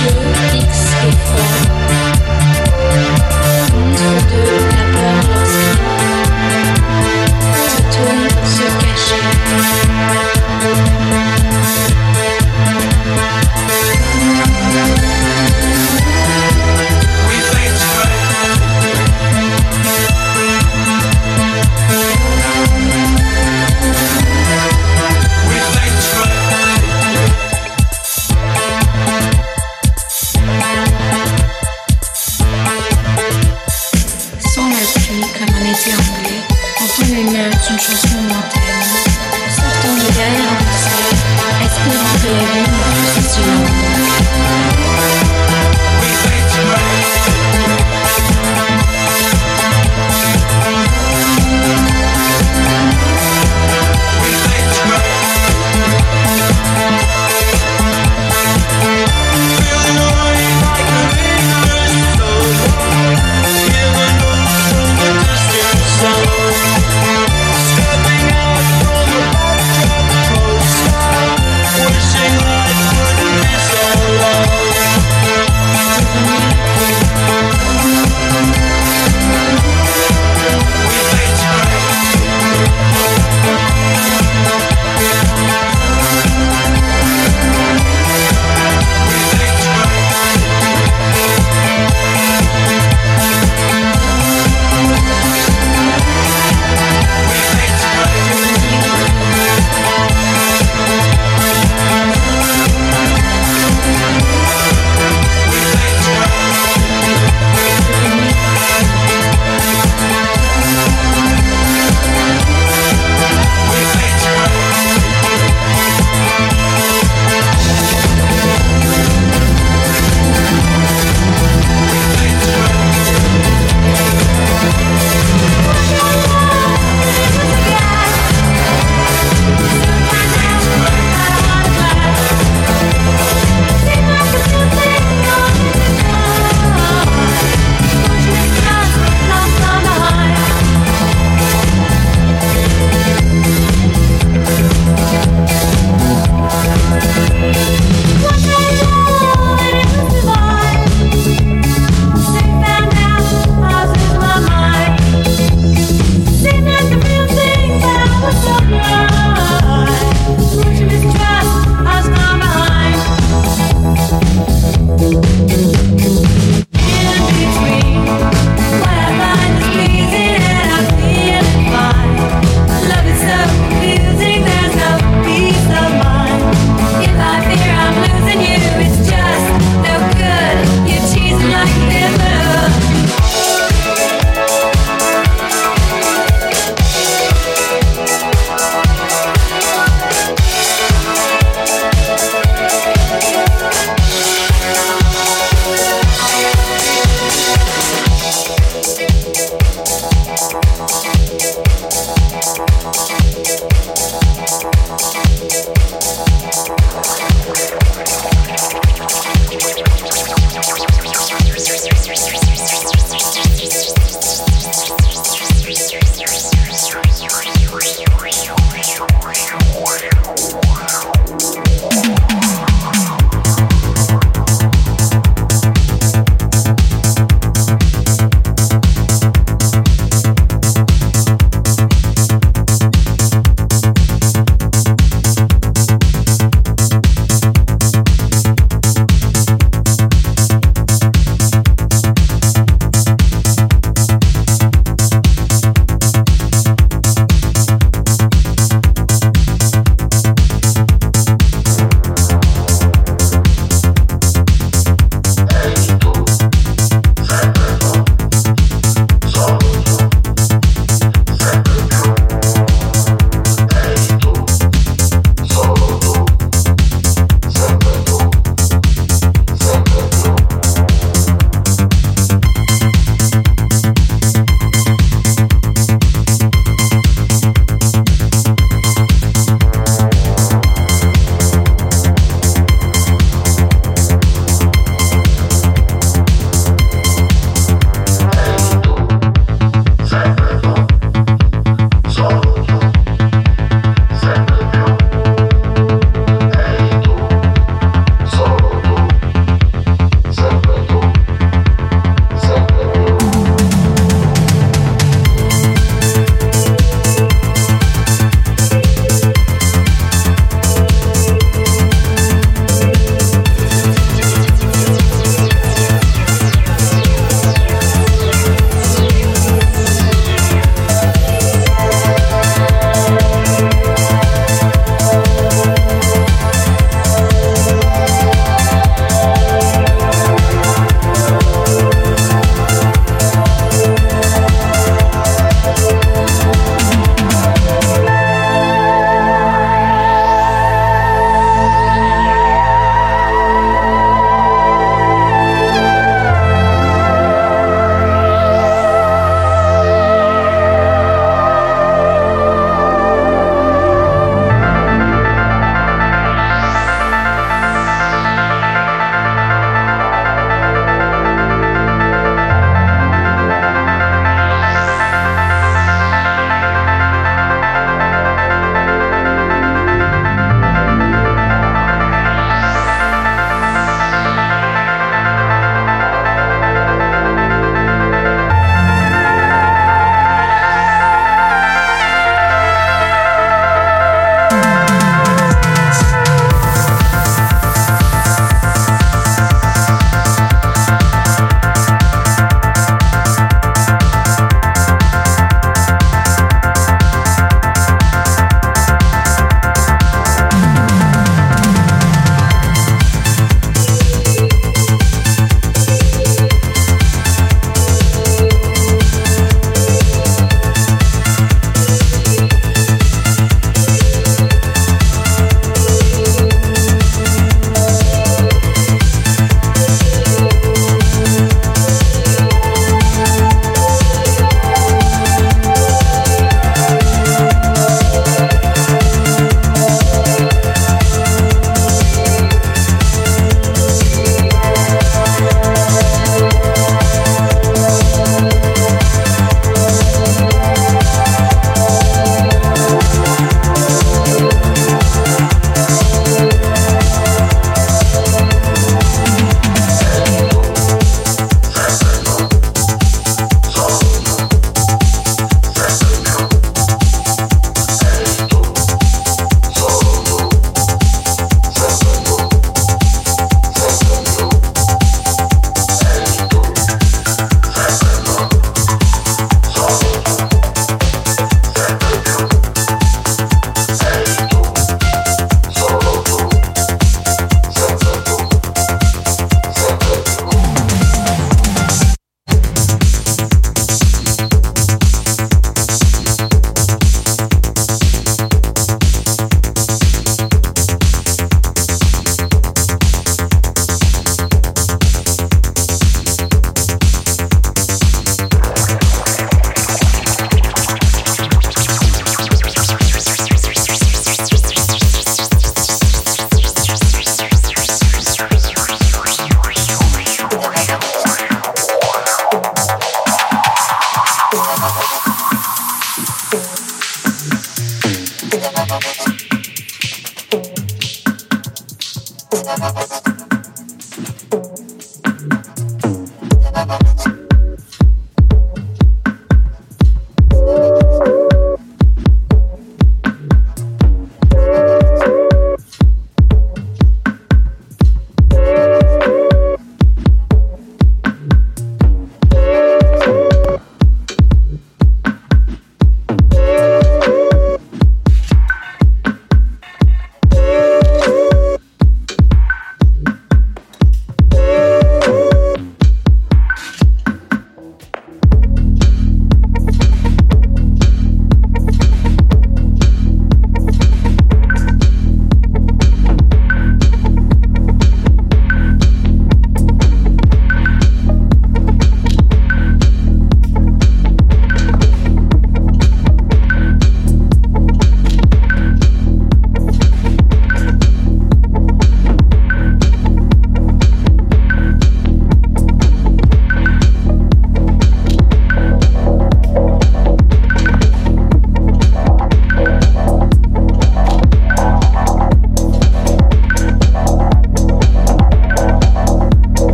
je t'expliquerai.